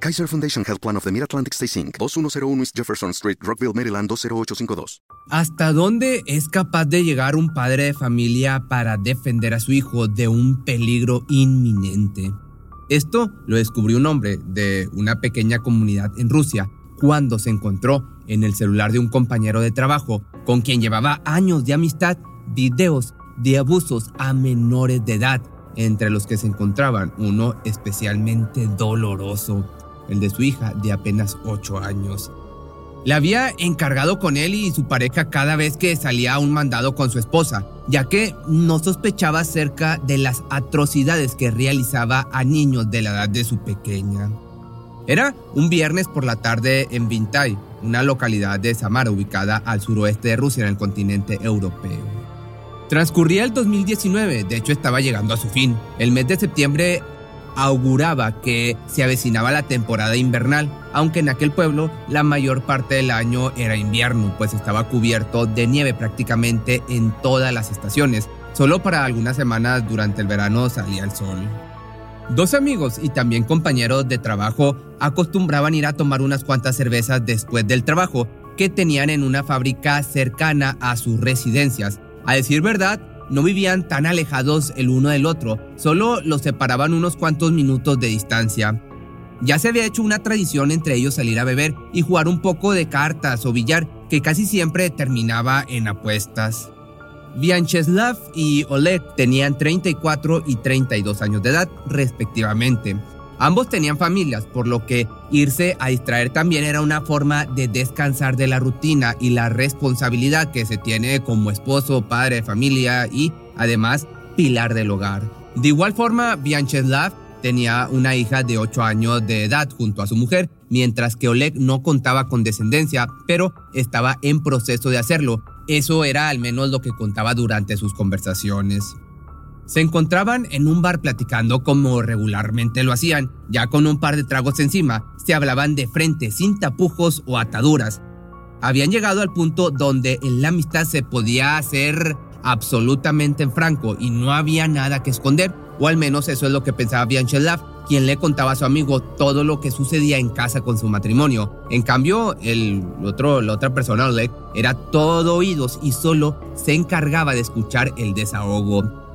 Kaiser Foundation Health Plan of the Mid-Atlantic Stay Inc., 2101 East Jefferson Street, Rockville, Maryland 20852. ¿Hasta dónde es capaz de llegar un padre de familia para defender a su hijo de un peligro inminente? Esto lo descubrió un hombre de una pequeña comunidad en Rusia cuando se encontró en el celular de un compañero de trabajo con quien llevaba años de amistad videos de abusos a menores de edad, entre los que se encontraban uno especialmente doloroso, el de su hija de apenas 8 años. Le había encargado con él y su pareja cada vez que salía a un mandado con su esposa, ya que no sospechaba acerca de las atrocidades que realizaba a niños de la edad de su pequeña. Era un viernes por la tarde en Vintay, una localidad de Samara ubicada al suroeste de Rusia en el continente europeo. Transcurría el 2019, de hecho estaba llegando a su fin. El mes de septiembre auguraba que se avecinaba la temporada invernal, aunque en aquel pueblo la mayor parte del año era invierno, pues estaba cubierto de nieve prácticamente en todas las estaciones. Solo para algunas semanas durante el verano salía el sol. Dos amigos y también compañeros de trabajo acostumbraban ir a tomar unas cuantas cervezas después del trabajo que tenían en una fábrica cercana a sus residencias. A decir verdad, no vivían tan alejados el uno del otro, solo los separaban unos cuantos minutos de distancia. Ya se había hecho una tradición entre ellos salir a beber y jugar un poco de cartas o billar que casi siempre terminaba en apuestas. Vyacheslav y Oleg tenían 34 y 32 años de edad, respectivamente. Ambos tenían familias, por lo que irse a distraer también era una forma de descansar de la rutina y la responsabilidad que se tiene como esposo, padre de familia y, además, pilar del hogar. De igual forma, Vyacheslav tenía una hija de 8 años de edad junto a su mujer, mientras que Oleg no contaba con descendencia, pero estaba en proceso de hacerlo, eso era al menos lo que contaba durante sus conversaciones. Se encontraban en un bar platicando como regularmente lo hacían, ya con un par de tragos encima, se hablaban de frente sin tapujos o ataduras. Habían llegado al punto donde en la amistad se podía hacer absolutamente en franco y no había nada que esconder, o al menos eso es lo que pensaba Bianchelav, quien le contaba a su amigo todo lo que sucedía en casa con su matrimonio. En cambio, el otro, la otra persona, Oleg, era todo oídos y solo se encargaba de escuchar el desahogo.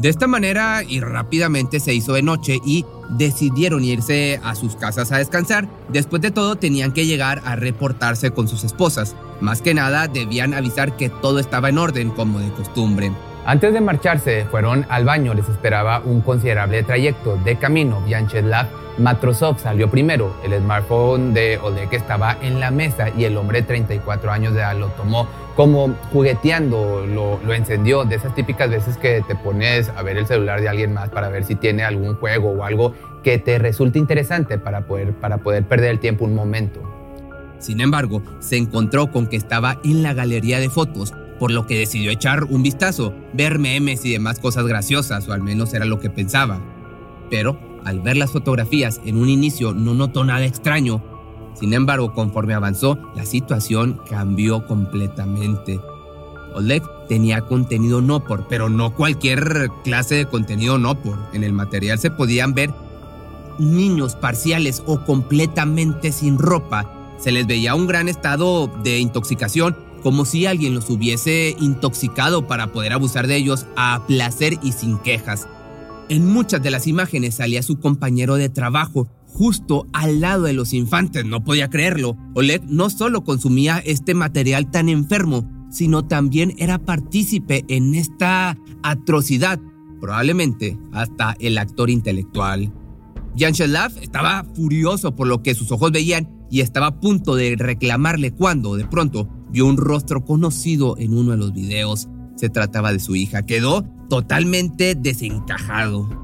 De esta manera y rápidamente se hizo de noche y decidieron irse a sus casas a descansar. Después de todo tenían que llegar a reportarse con sus esposas. Más que nada debían avisar que todo estaba en orden como de costumbre. Antes de marcharse, fueron al baño, les esperaba un considerable trayecto de camino. Vyacheslav Matrosov salió primero. El smartphone de Oleg estaba en la mesa y el hombre de 34 años de edad lo tomó como jugueteando, lo, encendió. De esas típicas veces que te pones a ver el celular de alguien más para ver si tiene algún juego o algo que te resulte interesante para poder, para poder perder el tiempo un momento. Sin embargo, se encontró con que estaba en la galería de fotos por lo que decidió echar un vistazo, ver memes y demás cosas graciosas, o al menos era lo que pensaba. Pero, al ver las fotografías en un inicio no notó nada extraño. Sin embargo, conforme avanzó, la situación cambió completamente. Oleg tenía contenido no por, pero no cualquier clase de contenido no por. En el material se podían ver niños parciales o completamente sin ropa. Se les veía un gran estado de intoxicación como si alguien los hubiese intoxicado para poder abusar de ellos a placer y sin quejas. En muchas de las imágenes salía su compañero de trabajo, justo al lado de los infantes, no podía creerlo. Oleg no solo consumía este material tan enfermo, sino también era partícipe en esta atrocidad, probablemente hasta el actor intelectual. Yanchelav estaba furioso por lo que sus ojos veían y estaba a punto de reclamarle cuando, de pronto, vio un rostro conocido en uno de los videos. Se trataba de su hija. Quedó totalmente desencajado.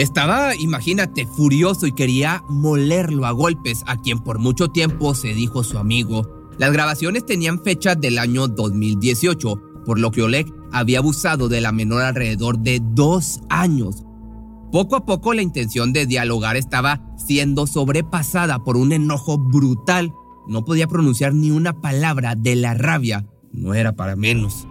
Estaba, imagínate, furioso y quería molerlo a golpes a quien por mucho tiempo se dijo su amigo. Las grabaciones tenían fecha del año 2018, por lo que Oleg había abusado de la menor alrededor de dos años. Poco a poco la intención de dialogar estaba siendo sobrepasada por un enojo brutal. No podía pronunciar ni una palabra de la rabia. No era para menos.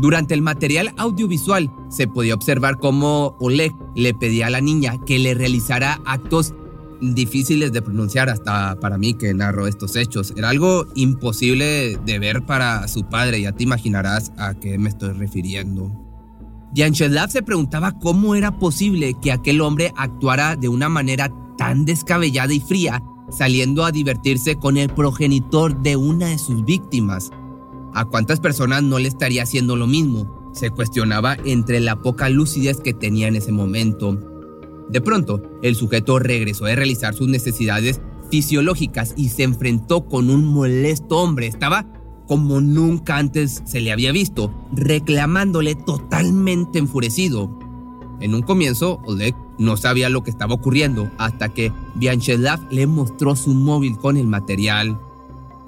Durante el material audiovisual se podía observar cómo Oleg le pedía a la niña que le realizara actos difíciles de pronunciar hasta para mí que narro estos hechos. Era algo imposible de ver para su padre, ya te imaginarás a qué me estoy refiriendo. Yanchelav se preguntaba cómo era posible que aquel hombre actuara de una manera tan descabellada y fría, saliendo a divertirse con el progenitor de una de sus víctimas. ¿A cuántas personas no le estaría haciendo lo mismo? Se cuestionaba entre la poca lucidez que tenía en ese momento. De pronto, el sujeto regresó a realizar sus necesidades fisiológicas y se enfrentó con un molesto hombre. Estaba como nunca antes se le había visto, reclamándole totalmente enfurecido. En un comienzo, Oleg no sabía lo que estaba ocurriendo hasta que Biancheslav le mostró su móvil con el material.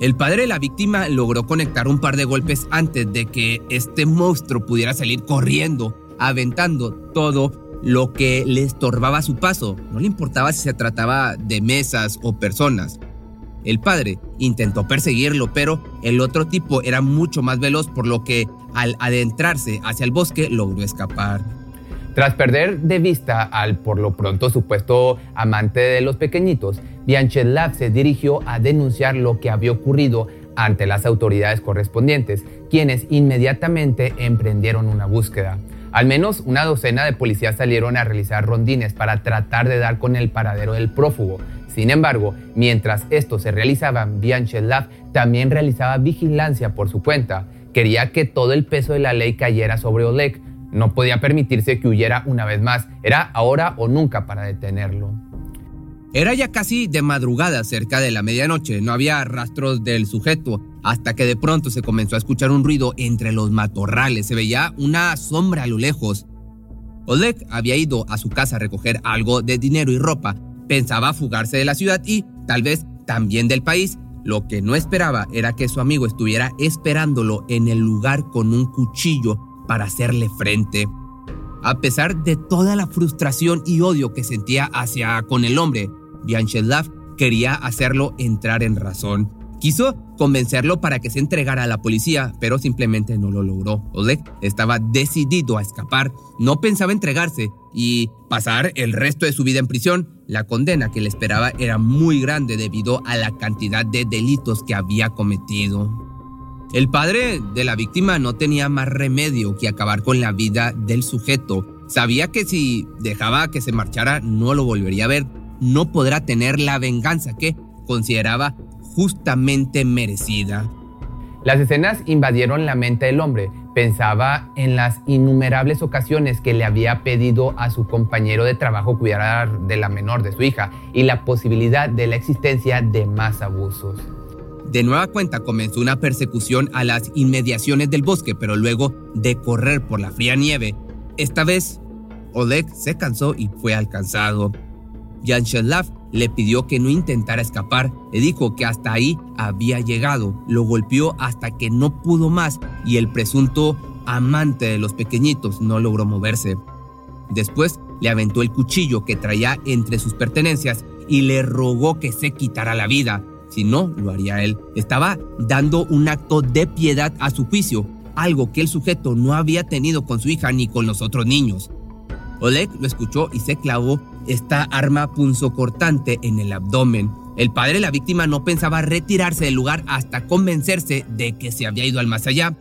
El padre de la víctima logró conectar un par de golpes antes de que este monstruo pudiera salir corriendo, aventando todo lo que le estorbaba su paso. No le importaba si se trataba de mesas o personas. El padre intentó perseguirlo, pero el otro tipo era mucho más veloz, por lo que al adentrarse hacia el bosque logró escapar. Tras perder de vista al por lo pronto supuesto amante de los pequeñitos, Biancheslav se dirigió a denunciar lo que había ocurrido ante las autoridades correspondientes, quienes inmediatamente emprendieron una búsqueda. Al menos una docena de policías salieron a realizar rondines para tratar de dar con el paradero del prófugo, sin embargo, mientras esto se realizaba, Biancheslav también realizaba vigilancia por su cuenta. Quería que todo el peso de la ley cayera sobre Oleg. No podía permitirse que huyera una vez más. Era ahora o nunca para detenerlo. Era ya casi de madrugada, cerca de la medianoche. No había rastros del sujeto, hasta que de pronto se comenzó a escuchar un ruido entre los matorrales. Se veía una sombra a lo lejos. Oleg había ido a su casa a recoger algo de dinero y ropa, Pensaba fugarse de la ciudad y, tal vez, también del país. Lo que no esperaba era que su amigo estuviera esperándolo en el lugar con un cuchillo para hacerle frente. A pesar de toda la frustración y odio que sentía hacia con el hombre, Biancheslav quería hacerlo entrar en razón. Quiso convencerlo para que se entregara a la policía, pero simplemente no lo logró. Oleg estaba decidido a escapar, no pensaba entregarse y pasar el resto de su vida en prisión. La condena que le esperaba era muy grande debido a la cantidad de delitos que había cometido. El padre de la víctima no tenía más remedio que acabar con la vida del sujeto. Sabía que si dejaba que se marchara no lo volvería a ver, no podrá tener la venganza que consideraba justamente merecida. Las escenas invadieron la mente del hombre. Pensaba en las innumerables ocasiones que le había pedido a su compañero de trabajo cuidar de la menor de su hija y la posibilidad de la existencia de más abusos. De nueva cuenta comenzó una persecución a las inmediaciones del bosque, pero luego de correr por la fría nieve, esta vez Oleg se cansó y fue alcanzado. Yansheslav le pidió que no intentara escapar, le dijo que hasta ahí había llegado, lo golpeó hasta que no pudo más y el presunto amante de los pequeñitos no logró moverse. Después le aventó el cuchillo que traía entre sus pertenencias y le rogó que se quitara la vida, si no, lo haría él. Estaba dando un acto de piedad a su juicio, algo que el sujeto no había tenido con su hija ni con los otros niños. Oleg lo escuchó y se clavó esta arma punzocortante en el abdomen. El padre de la víctima no pensaba retirarse del lugar hasta convencerse de que se había ido al más allá.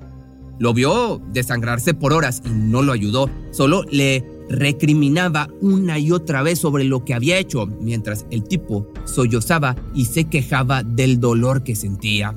Lo vio desangrarse por horas y no lo ayudó, solo le recriminaba una y otra vez sobre lo que había hecho, mientras el tipo sollozaba y se quejaba del dolor que sentía.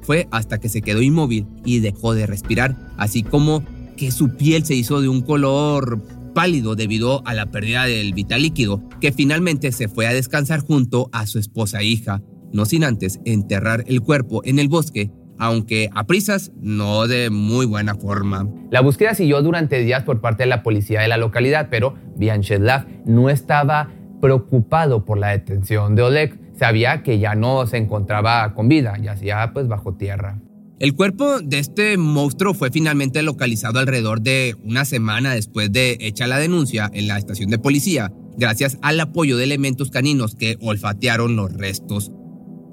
Fue hasta que se quedó inmóvil y dejó de respirar, así como que su piel se hizo de un color pálido debido a la pérdida del vital líquido, que finalmente se fue a descansar junto a su esposa e hija, no sin antes enterrar el cuerpo en el bosque, aunque a prisas no de muy buena forma. La búsqueda siguió durante días por parte de la policía de la localidad, pero Biancheslav no estaba preocupado por la detención de Oleg Sabía que ya no se encontraba con vida, yacía pues bajo tierra. El cuerpo de este monstruo fue finalmente localizado alrededor de una semana después de hecha la denuncia en la estación de policía, gracias al apoyo de elementos caninos que olfatearon los restos.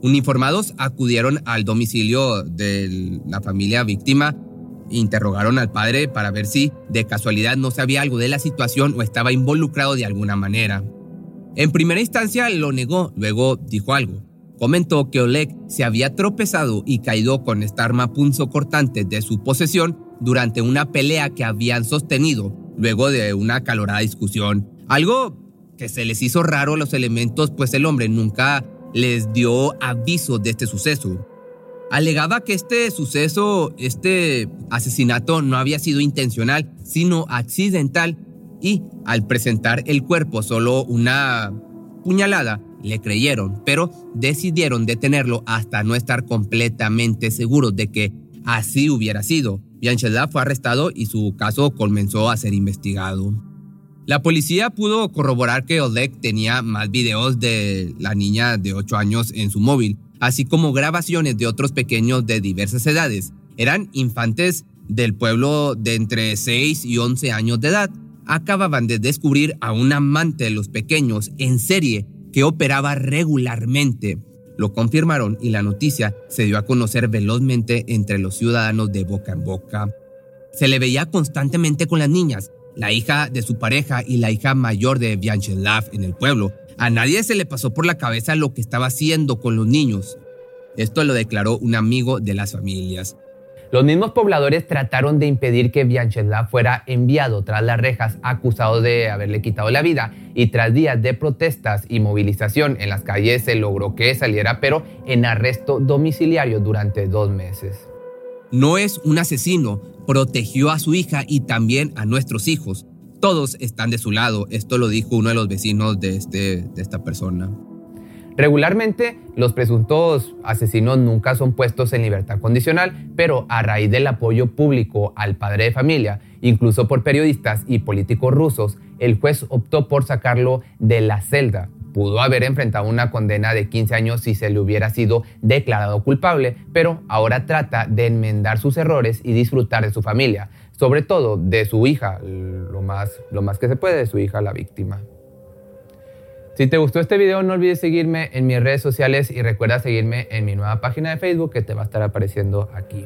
Uniformados acudieron al domicilio de la familia víctima interrogaron al padre para ver si de casualidad no sabía algo de la situación o estaba involucrado de alguna manera. En primera instancia lo negó, luego dijo algo. Comentó que Oleg se había tropezado y caído con esta arma punzocortante de su posesión durante una pelea que habían sostenido luego de una calorada discusión. Algo que se les hizo raro a los elementos, pues el hombre nunca les dio aviso de este suceso. Alegaba que este suceso, este asesinato no había sido intencional, sino accidental y al presentar el cuerpo solo una puñalada, le creyeron, pero decidieron detenerlo hasta no estar completamente seguros de que así hubiera sido. Bianchela fue arrestado y su caso comenzó a ser investigado. La policía pudo corroborar que Oleg tenía más videos de la niña de 8 años en su móvil, así como grabaciones de otros pequeños de diversas edades. Eran infantes del pueblo de entre 6 y 11 años de edad. Acababan de descubrir a un amante de los pequeños en serie que operaba regularmente. Lo confirmaron y la noticia se dio a conocer velozmente entre los ciudadanos de boca en boca. Se le veía constantemente con las niñas, la hija de su pareja y la hija mayor de Vyacheslav en el pueblo. A nadie se le pasó por la cabeza lo que estaba haciendo con los niños. Esto lo declaró un amigo de las familias. Los mismos pobladores trataron de impedir que Vyacheslav fuera enviado tras las rejas acusado de haberle quitado la vida y tras días de protestas y movilización en las calles se logró que saliera pero en arresto domiciliario durante dos meses. No es un asesino, protegió a su hija y también a nuestros hijos. Todos están de su lado, esto lo dijo uno de los vecinos de, este, de esta persona. Regularmente, los presuntos asesinos nunca son puestos en libertad condicional, pero a raíz del apoyo público al padre de familia, incluso por periodistas y políticos rusos, el juez optó por sacarlo de la celda. Pudo haber enfrentado una condena de 15 años si se le hubiera sido declarado culpable, pero ahora trata de enmendar sus errores y disfrutar de su familia, sobre todo de su hija, lo más, lo más que se puede de su hija, la víctima. Si te gustó este video, no olvides seguirme en mis redes sociales y recuerda seguirme en mi nueva página de Facebook que te va a estar apareciendo aquí.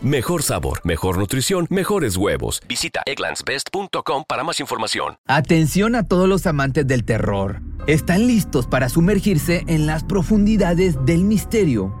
Mejor sabor, mejor nutrición, mejores huevos. Visita egglandsbest.com para más información. Atención a todos los amantes del terror. ¿Están listos para sumergirse en las profundidades del misterio?